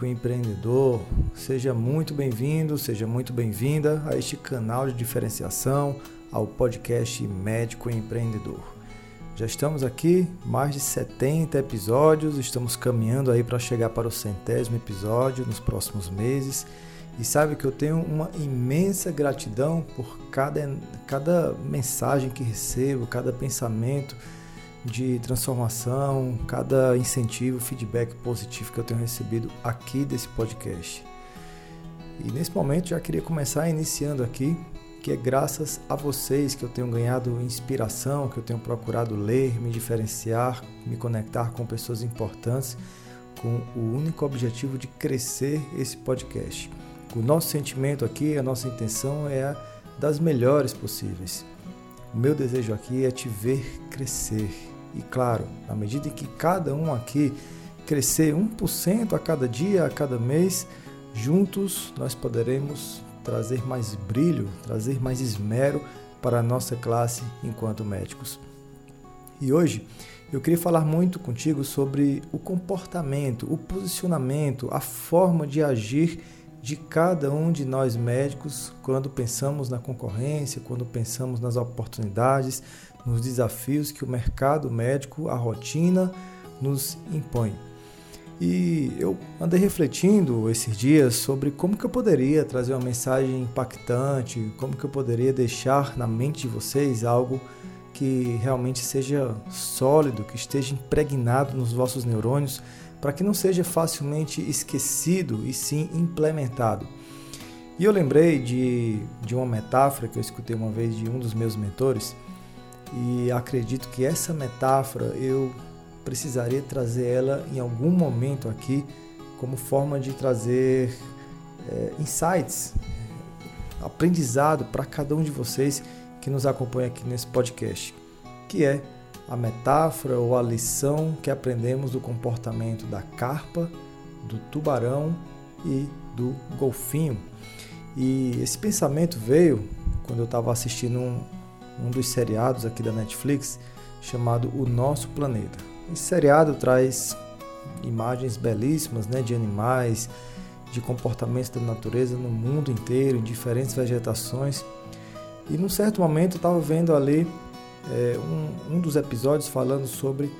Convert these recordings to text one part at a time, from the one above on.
Médico empreendedor. Seja muito bem-vindo, seja muito bem-vinda a este canal de diferenciação, ao podcast Médico Empreendedor. Já estamos aqui, mais de 70 episódios, estamos caminhando aí para chegar para o centésimo episódio nos próximos meses. E sabe que eu tenho uma imensa gratidão por cada, cada mensagem que recebo, cada pensamento de transformação, cada incentivo, feedback positivo que eu tenho recebido aqui desse podcast. E nesse momento já queria começar iniciando aqui, que é graças a vocês que eu tenho ganhado inspiração, que eu tenho procurado ler, me diferenciar, me conectar com pessoas importantes, com o único objetivo de crescer esse podcast. O nosso sentimento aqui, a nossa intenção é a das melhores possíveis. O meu desejo aqui é te ver crescer. E claro, na medida em que cada um aqui crescer 1% a cada dia, a cada mês, juntos nós poderemos trazer mais brilho, trazer mais esmero para a nossa classe enquanto médicos. E hoje eu queria falar muito contigo sobre o comportamento, o posicionamento, a forma de agir de cada um de nós médicos quando pensamos na concorrência, quando pensamos nas oportunidades, nos desafios que o mercado médico, a rotina, nos impõe. E eu andei refletindo esses dias sobre como que eu poderia trazer uma mensagem impactante, como que eu poderia deixar na mente de vocês algo que realmente seja sólido, que esteja impregnado nos vossos neurônios para que não seja facilmente esquecido e sim implementado. E eu lembrei de, de uma metáfora que eu escutei uma vez de um dos meus mentores, e acredito que essa metáfora eu precisaria trazer ela em algum momento aqui, como forma de trazer é, insights, aprendizado para cada um de vocês que nos acompanha aqui nesse podcast, que é a metáfora ou a lição que aprendemos do comportamento da carpa, do tubarão e do golfinho. E esse pensamento veio quando eu estava assistindo um, um dos seriados aqui da Netflix chamado O Nosso Planeta. Esse seriado traz imagens belíssimas né, de animais, de comportamentos da natureza no mundo inteiro, em diferentes vegetações. E num certo momento eu estava vendo ali é, um, um dos episódios falando sobre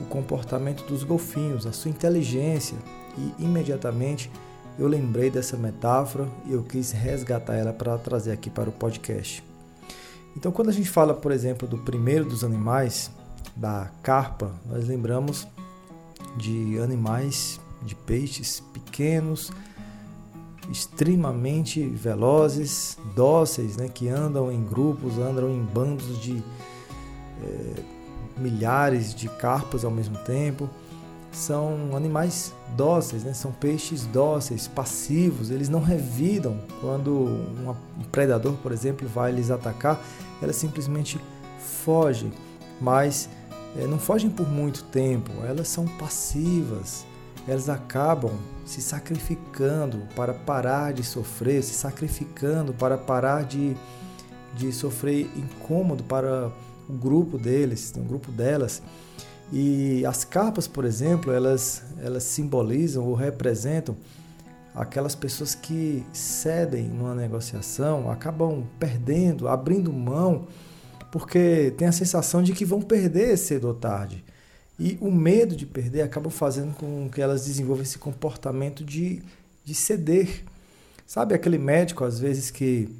o comportamento dos golfinhos, a sua inteligência, e imediatamente eu lembrei dessa metáfora e eu quis resgatar ela para trazer aqui para o podcast. Então, quando a gente fala, por exemplo, do primeiro dos animais, da carpa, nós lembramos de animais, de peixes pequenos, extremamente velozes, dóceis, né, que andam em grupos, andam em bandos de é, milhares de carpas ao mesmo tempo. São animais dóceis, né? são peixes dóceis, passivos, eles não revidam. Quando um predador, por exemplo, vai lhes atacar, elas simplesmente fogem, mas é, não fogem por muito tempo, elas são passivas, elas acabam se sacrificando para parar de sofrer, se sacrificando para parar de, de sofrer incômodo, para o grupo deles, um grupo delas. E as capas, por exemplo, elas, elas simbolizam ou representam aquelas pessoas que cedem numa negociação, acabam perdendo, abrindo mão, porque tem a sensação de que vão perder cedo ou tarde. E o medo de perder acaba fazendo com que elas desenvolvam esse comportamento de, de ceder. Sabe aquele médico, às vezes, que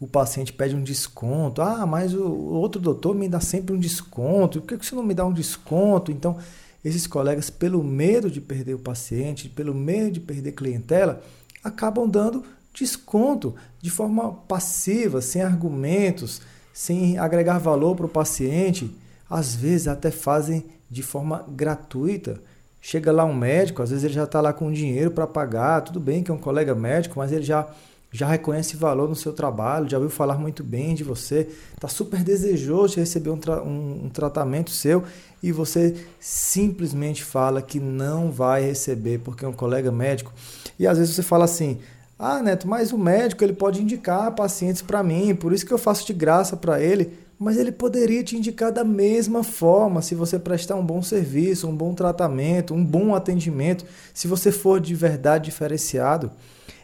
o paciente pede um desconto. Ah, mas o outro doutor me dá sempre um desconto. Por que você não me dá um desconto? Então, esses colegas, pelo medo de perder o paciente, pelo medo de perder clientela, acabam dando desconto de forma passiva, sem argumentos, sem agregar valor para o paciente. Às vezes até fazem de forma gratuita. Chega lá um médico, às vezes ele já está lá com dinheiro para pagar, tudo bem que é um colega médico, mas ele já já reconhece valor no seu trabalho, já ouviu falar muito bem de você, está super desejoso de receber um, tra um, um, tratamento seu e você simplesmente fala que não vai receber porque é um colega médico. E às vezes você fala assim: ah, Neto, mas o médico ele pode indicar pacientes para mim, por isso que eu faço de graça para ele. Mas ele poderia te indicar da mesma forma se você prestar um bom serviço, um bom tratamento, um bom atendimento. Se você for de verdade diferenciado,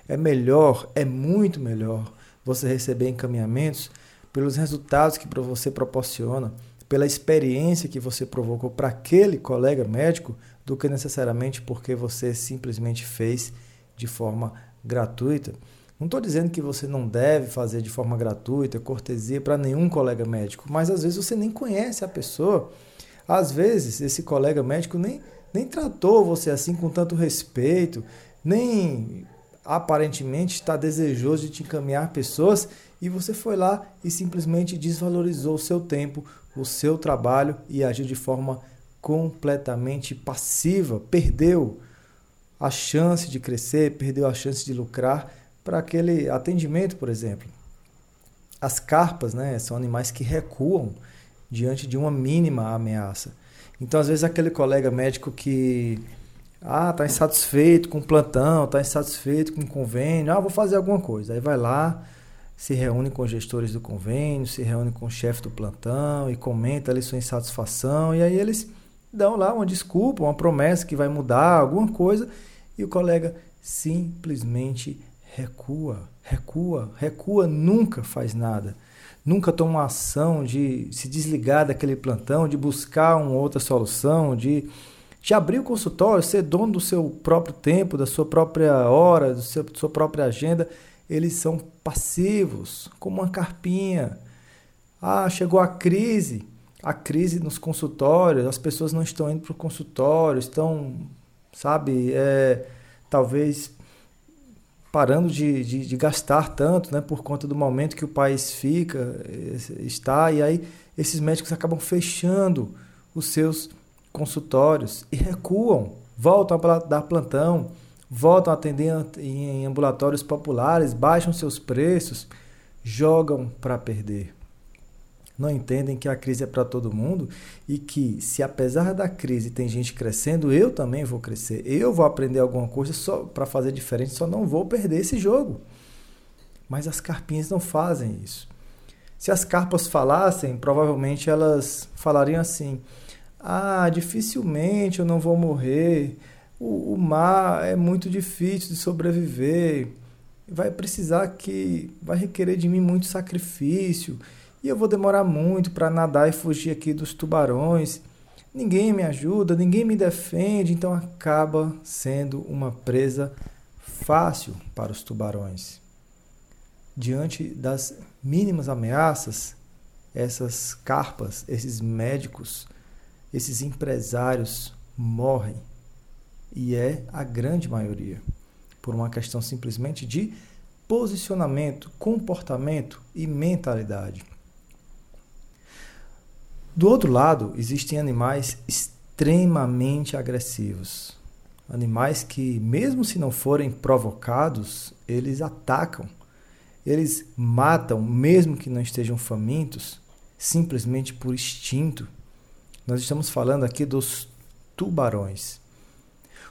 é melhor, é muito melhor você receber encaminhamentos pelos resultados que você proporciona, pela experiência que você provocou para aquele colega médico, do que necessariamente porque você simplesmente fez de forma gratuita. Não estou dizendo que você não deve fazer de forma gratuita, cortesia para nenhum colega médico, mas às vezes você nem conhece a pessoa. Às vezes esse colega médico nem, nem tratou você assim com tanto respeito, nem aparentemente está desejoso de te encaminhar pessoas e você foi lá e simplesmente desvalorizou o seu tempo, o seu trabalho e agiu de forma completamente passiva, perdeu a chance de crescer, perdeu a chance de lucrar para aquele atendimento, por exemplo. As carpas né, são animais que recuam diante de uma mínima ameaça. Então, às vezes, aquele colega médico que ah, está insatisfeito com o plantão, está insatisfeito com o convênio, ah, vou fazer alguma coisa. Aí vai lá, se reúne com os gestores do convênio, se reúne com o chefe do plantão e comenta ali sua insatisfação, e aí eles dão lá uma desculpa, uma promessa que vai mudar alguma coisa, e o colega simplesmente recua, recua, recua, nunca faz nada. Nunca toma ação de se desligar daquele plantão, de buscar uma outra solução, de, de abrir o consultório, ser dono do seu próprio tempo, da sua própria hora, da sua própria agenda. Eles são passivos, como uma carpinha. Ah, chegou a crise, a crise nos consultórios, as pessoas não estão indo para o consultório, estão, sabe, é, talvez parando de, de, de, gastar tanto, né, por conta do momento que o país fica, está, e aí esses médicos acabam fechando os seus consultórios e recuam, voltam a dar plantão, voltam a atender em ambulatórios populares, baixam seus preços, jogam para perder não entendem que a crise é para todo mundo e que se apesar da crise tem gente crescendo, eu também vou crescer. Eu vou aprender alguma coisa só para fazer diferente, só não vou perder esse jogo. Mas as carpinhas não fazem isso. Se as carpas falassem, provavelmente elas falariam assim: "Ah, dificilmente eu não vou morrer. O, o mar é muito difícil de sobreviver. Vai precisar que vai requerer de mim muito sacrifício." e eu vou demorar muito para nadar e fugir aqui dos tubarões. Ninguém me ajuda, ninguém me defende, então acaba sendo uma presa fácil para os tubarões. Diante das mínimas ameaças, essas carpas, esses médicos, esses empresários morrem. E é a grande maioria, por uma questão simplesmente de posicionamento, comportamento e mentalidade. Do outro lado, existem animais extremamente agressivos. Animais que, mesmo se não forem provocados, eles atacam. Eles matam, mesmo que não estejam famintos, simplesmente por instinto. Nós estamos falando aqui dos tubarões.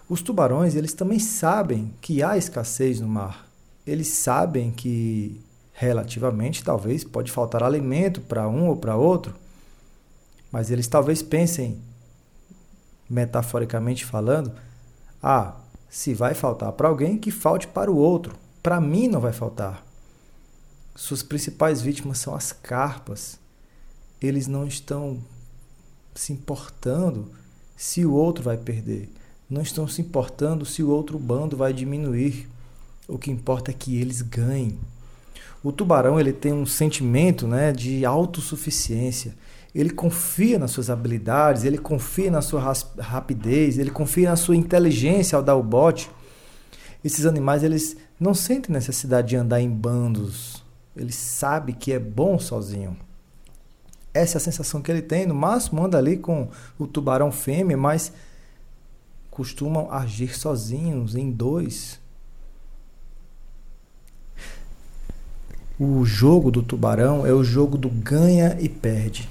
Os tubarões, eles também sabem que há escassez no mar. Eles sabem que relativamente talvez pode faltar alimento para um ou para outro mas eles talvez pensem, metaforicamente falando, ah, se vai faltar para alguém, que falte para o outro. Para mim não vai faltar. Suas principais vítimas são as carpas. Eles não estão se importando se o outro vai perder. Não estão se importando se o outro bando vai diminuir. O que importa é que eles ganhem. O tubarão ele tem um sentimento né, de autossuficiência ele confia nas suas habilidades, ele confia na sua rapidez, ele confia na sua inteligência ao dar o bote. Esses animais eles não sentem necessidade de andar em bandos. Ele sabe que é bom sozinho. Essa é a sensação que ele tem. No máximo anda ali com o tubarão fêmea, mas costumam agir sozinhos, em dois. O jogo do tubarão é o jogo do ganha e perde.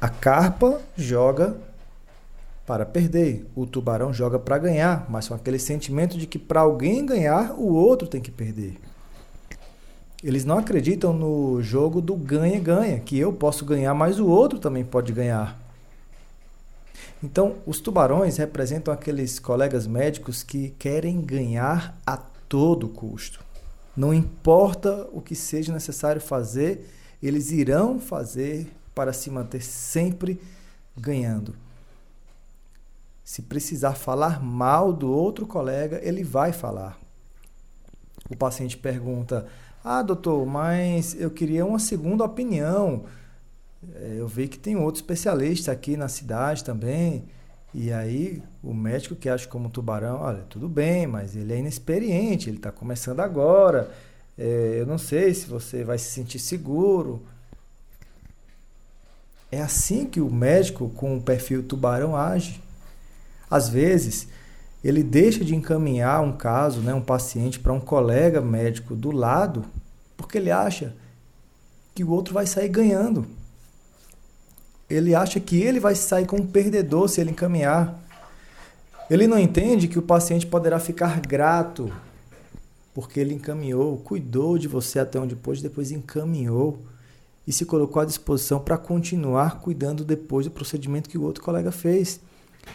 A carpa joga para perder, o tubarão joga para ganhar, mas com aquele sentimento de que para alguém ganhar, o outro tem que perder. Eles não acreditam no jogo do ganha-ganha, que eu posso ganhar, mas o outro também pode ganhar. Então, os tubarões representam aqueles colegas médicos que querem ganhar a todo custo. Não importa o que seja necessário fazer, eles irão fazer para se manter sempre ganhando. Se precisar falar mal do outro colega, ele vai falar. O paciente pergunta: Ah, doutor, mas eu queria uma segunda opinião. É, eu vi que tem outro especialista aqui na cidade também. E aí o médico que acha como tubarão, olha, tudo bem, mas ele é inexperiente, ele está começando agora. É, eu não sei se você vai se sentir seguro. É assim que o médico com o perfil tubarão age. Às vezes, ele deixa de encaminhar um caso, né, um paciente para um colega médico do lado, porque ele acha que o outro vai sair ganhando. Ele acha que ele vai sair como perdedor se ele encaminhar. Ele não entende que o paciente poderá ficar grato porque ele encaminhou, cuidou de você até onde pôde, depois encaminhou e se colocou à disposição para continuar cuidando depois do procedimento que o outro colega fez.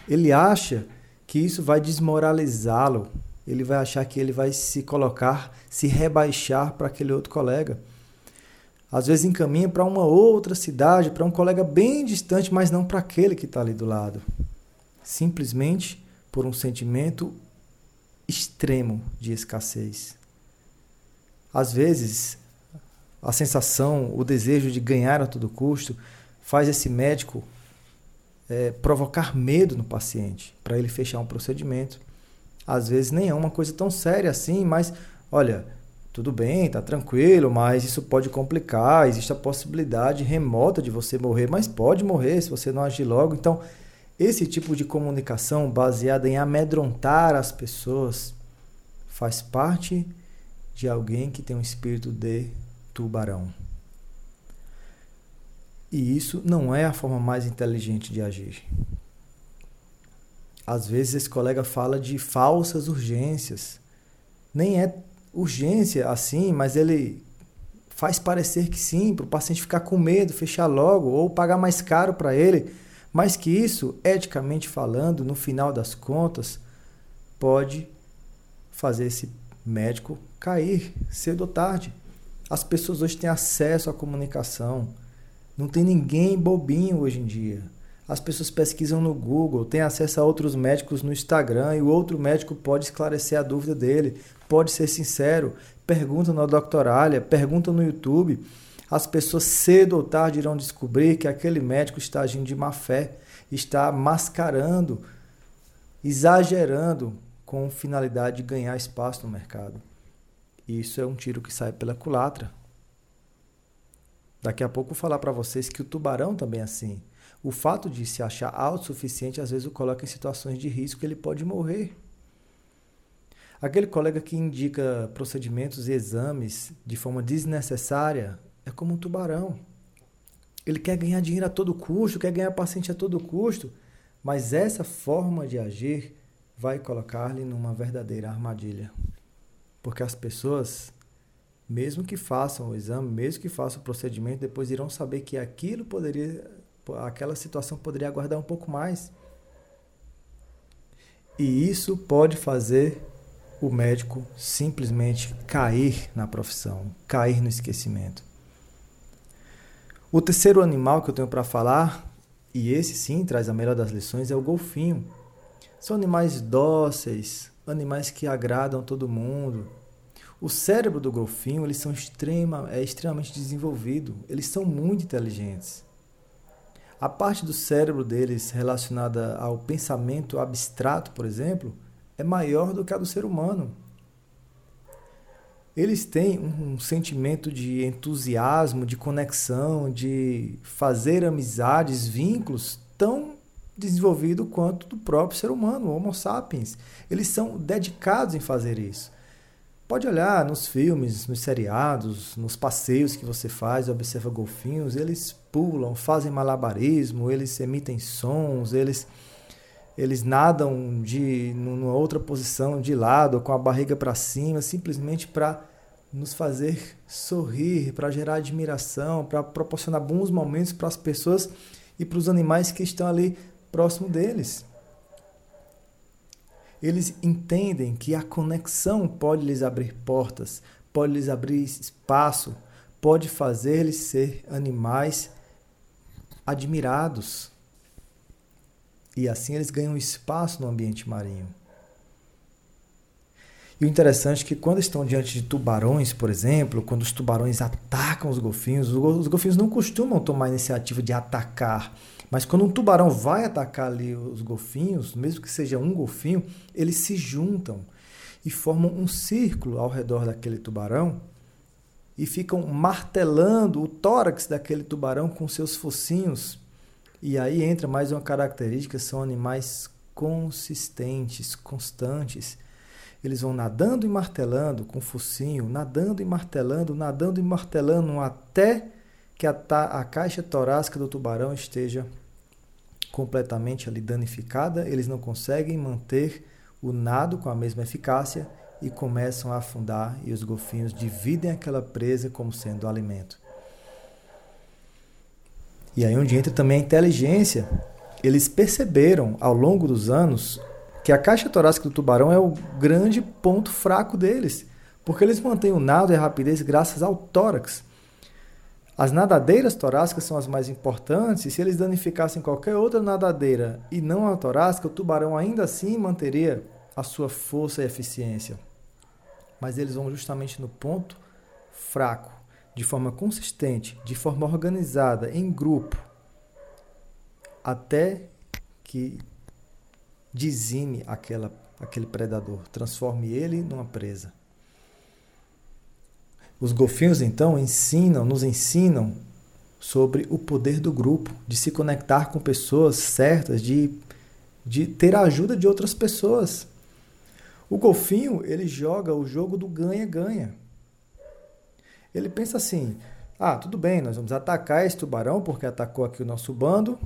Ele acha que isso vai desmoralizá-lo, ele vai achar que ele vai se colocar, se rebaixar para aquele outro colega. Às vezes encaminha para uma outra cidade, para um colega bem distante, mas não para aquele que está ali do lado. Simplesmente por um sentimento extremo de escassez. Às vezes, a sensação, o desejo de ganhar a todo custo faz esse médico é, provocar medo no paciente para ele fechar um procedimento. Às vezes nem é uma coisa tão séria assim, mas olha, tudo bem, tá tranquilo, mas isso pode complicar, existe a possibilidade remota de você morrer, mas pode morrer se você não agir logo. Então, esse tipo de comunicação baseada em amedrontar as pessoas faz parte de alguém que tem um espírito de tubarão. E isso não é a forma mais inteligente de agir. Às vezes esse colega fala de falsas urgências. Nem é urgência assim, mas ele faz parecer que sim, para o paciente ficar com medo, fechar logo ou pagar mais caro para ele. Mas que isso, eticamente falando, no final das contas, pode fazer esse médico cair cedo ou tarde. As pessoas hoje têm acesso à comunicação. Não tem ninguém bobinho hoje em dia. As pessoas pesquisam no Google, têm acesso a outros médicos no Instagram e o outro médico pode esclarecer a dúvida dele, pode ser sincero, pergunta no Doctoralha, pergunta no YouTube. As pessoas cedo ou tarde irão descobrir que aquele médico está agindo de má fé, está mascarando, exagerando com finalidade de ganhar espaço no mercado. Isso é um tiro que sai pela culatra. Daqui a pouco vou falar para vocês que o tubarão também é assim. O fato de se achar autossuficiente às vezes o coloca em situações de risco, ele pode morrer. Aquele colega que indica procedimentos e exames de forma desnecessária é como um tubarão. Ele quer ganhar dinheiro a todo custo, quer ganhar paciente a todo custo, mas essa forma de agir vai colocar-lhe numa verdadeira armadilha. Porque as pessoas mesmo que façam o exame, mesmo que façam o procedimento, depois irão saber que aquilo poderia, aquela situação poderia aguardar um pouco mais. E isso pode fazer o médico simplesmente cair na profissão, cair no esquecimento. O terceiro animal que eu tenho para falar, e esse sim traz a melhor das lições, é o golfinho. São animais dóceis, animais que agradam todo mundo, o cérebro do golfinho eles são extrema, é extremamente desenvolvido, eles são muito inteligentes. A parte do cérebro deles relacionada ao pensamento abstrato, por exemplo, é maior do que a do ser humano. Eles têm um sentimento de entusiasmo, de conexão, de fazer amizades, vínculos tão desenvolvido quanto do próprio ser humano, o Homo sapiens. Eles são dedicados em fazer isso. Pode olhar nos filmes, nos seriados, nos passeios que você faz, observa golfinhos, eles pulam, fazem malabarismo, eles emitem sons, eles eles nadam de numa outra posição de lado, com a barriga para cima, simplesmente para nos fazer sorrir, para gerar admiração, para proporcionar bons momentos para as pessoas e para os animais que estão ali próximo deles. Eles entendem que a conexão pode lhes abrir portas, pode lhes abrir espaço, pode fazer-lhes ser animais admirados. E assim eles ganham espaço no ambiente marinho. E o interessante é que quando estão diante de tubarões, por exemplo, quando os tubarões atacam os golfinhos, os golfinhos não costumam tomar a iniciativa de atacar. Mas quando um tubarão vai atacar ali os golfinhos, mesmo que seja um golfinho, eles se juntam e formam um círculo ao redor daquele tubarão e ficam martelando o tórax daquele tubarão com seus focinhos. E aí entra mais uma característica, são animais consistentes, constantes eles vão nadando e martelando com o focinho, nadando e martelando, nadando e martelando até que a, a caixa torácica do tubarão esteja completamente ali danificada. Eles não conseguem manter o nado com a mesma eficácia e começam a afundar e os golfinhos dividem aquela presa como sendo alimento. E aí onde entra também a inteligência. Eles perceberam ao longo dos anos que a caixa torácica do tubarão é o grande ponto fraco deles, porque eles mantêm o nado e a rapidez graças ao tórax. As nadadeiras torácicas são as mais importantes, e se eles danificassem qualquer outra nadadeira e não a torácica, o tubarão ainda assim manteria a sua força e eficiência. Mas eles vão justamente no ponto fraco, de forma consistente, de forma organizada, em grupo, até que dizime aquela, aquele predador, transforme ele numa presa. Os golfinhos então ensinam, nos ensinam sobre o poder do grupo, de se conectar com pessoas certas, de, de ter a ajuda de outras pessoas. O golfinho, ele joga o jogo do ganha-ganha. Ele pensa assim: ah, tudo bem, nós vamos atacar esse tubarão porque atacou aqui o nosso bando,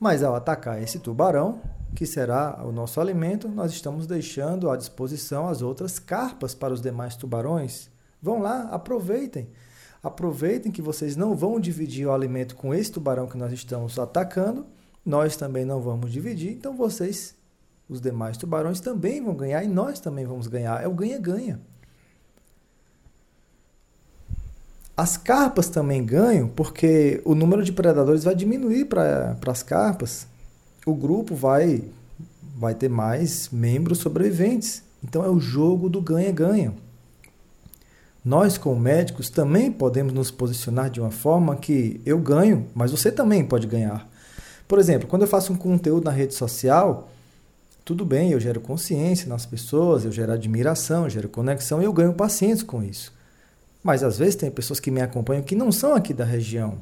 mas ao atacar esse tubarão, que será o nosso alimento, nós estamos deixando à disposição as outras carpas para os demais tubarões. Vão lá, aproveitem. Aproveitem que vocês não vão dividir o alimento com esse tubarão que nós estamos atacando, nós também não vamos dividir, então vocês, os demais tubarões, também vão ganhar e nós também vamos ganhar. É o ganha-ganha. As carpas também ganham porque o número de predadores vai diminuir para as carpas o grupo vai, vai ter mais membros sobreviventes. Então é o jogo do ganha-ganha. Nós, como médicos, também podemos nos posicionar de uma forma que eu ganho, mas você também pode ganhar. Por exemplo, quando eu faço um conteúdo na rede social, tudo bem, eu gero consciência nas pessoas, eu gero admiração, eu gero conexão e eu ganho pacientes com isso. Mas às vezes tem pessoas que me acompanham que não são aqui da região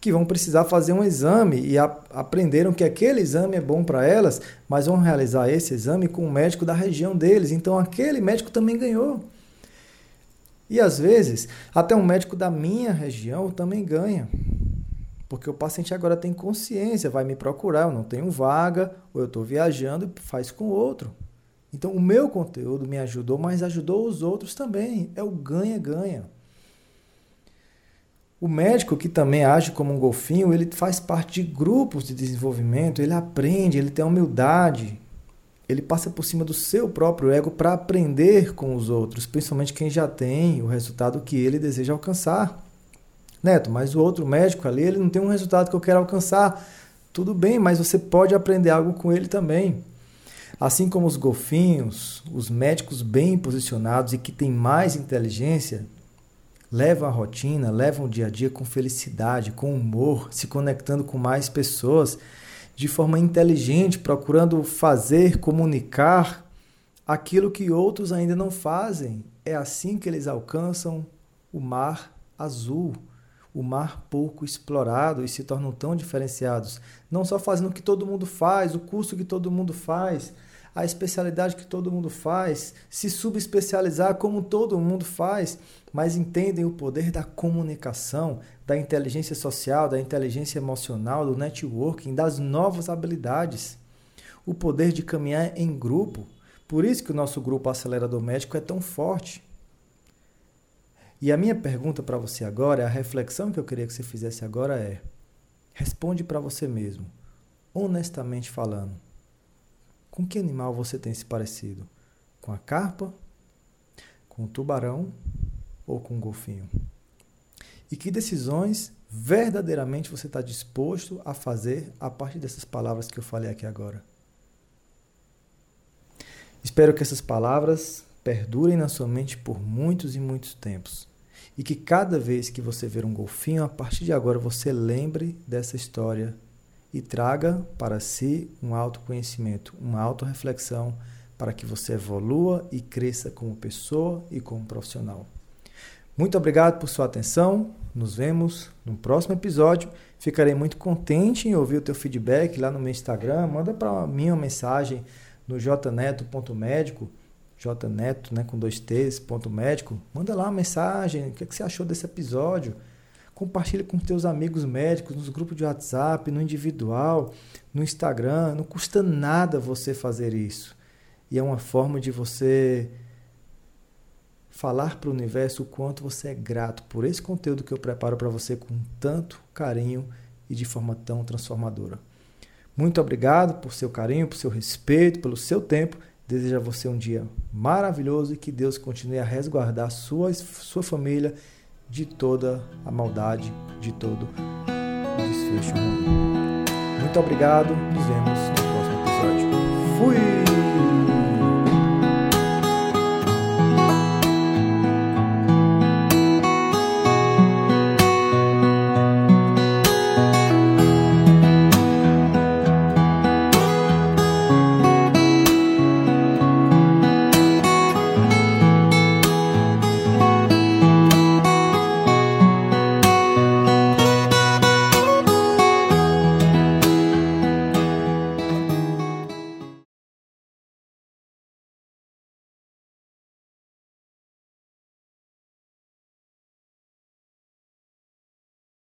que vão precisar fazer um exame e a, aprenderam que aquele exame é bom para elas, mas vão realizar esse exame com um médico da região deles. Então aquele médico também ganhou. E às vezes, até um médico da minha região também ganha. Porque o paciente agora tem consciência, vai me procurar, eu não tenho vaga, ou eu estou viajando faz com outro. Então o meu conteúdo me ajudou, mas ajudou os outros também. É o ganha-ganha. O médico que também age como um golfinho, ele faz parte de grupos de desenvolvimento, ele aprende, ele tem humildade, ele passa por cima do seu próprio ego para aprender com os outros, principalmente quem já tem o resultado que ele deseja alcançar. Neto, mas o outro médico ali, ele não tem um resultado que eu quero alcançar. Tudo bem, mas você pode aprender algo com ele também. Assim como os golfinhos, os médicos bem posicionados e que têm mais inteligência, levam a rotina, levam o dia a dia com felicidade, com humor, se conectando com mais pessoas de forma inteligente, procurando fazer, comunicar aquilo que outros ainda não fazem. É assim que eles alcançam o mar azul, o mar pouco explorado e se tornam tão diferenciados. Não só fazendo o que todo mundo faz, o curso que todo mundo faz, a especialidade que todo mundo faz, se subespecializar como todo mundo faz, mas entendem o poder da comunicação, da inteligência social, da inteligência emocional, do networking, das novas habilidades. O poder de caminhar em grupo. Por isso que o nosso grupo acelerador médico é tão forte. E a minha pergunta para você agora, a reflexão que eu queria que você fizesse agora é: responde para você mesmo, honestamente falando. Com que animal você tem se parecido? Com a carpa? Com o tubarão? Ou com o golfinho? E que decisões verdadeiramente você está disposto a fazer a partir dessas palavras que eu falei aqui agora? Espero que essas palavras perdurem na sua mente por muitos e muitos tempos. E que cada vez que você ver um golfinho, a partir de agora você lembre dessa história e traga para si um autoconhecimento, uma autorreflexão para que você evolua e cresça como pessoa e como profissional. Muito obrigado por sua atenção. Nos vemos no próximo episódio. Ficarei muito contente em ouvir o teu feedback lá no meu Instagram. Manda para mim uma mensagem no jneto.médico, jneto, né, com dois t's, ponto médico. Manda lá uma mensagem, o que, é que você achou desse episódio? Compartilhe com teus amigos médicos, nos grupos de WhatsApp, no individual, no Instagram. Não custa nada você fazer isso. E é uma forma de você falar para o universo o quanto você é grato por esse conteúdo que eu preparo para você com tanto carinho e de forma tão transformadora. Muito obrigado por seu carinho, por seu respeito, pelo seu tempo. Desejo a você um dia maravilhoso e que Deus continue a resguardar sua, sua família de toda a maldade, de todo o desfecho. Muito obrigado, nos vemos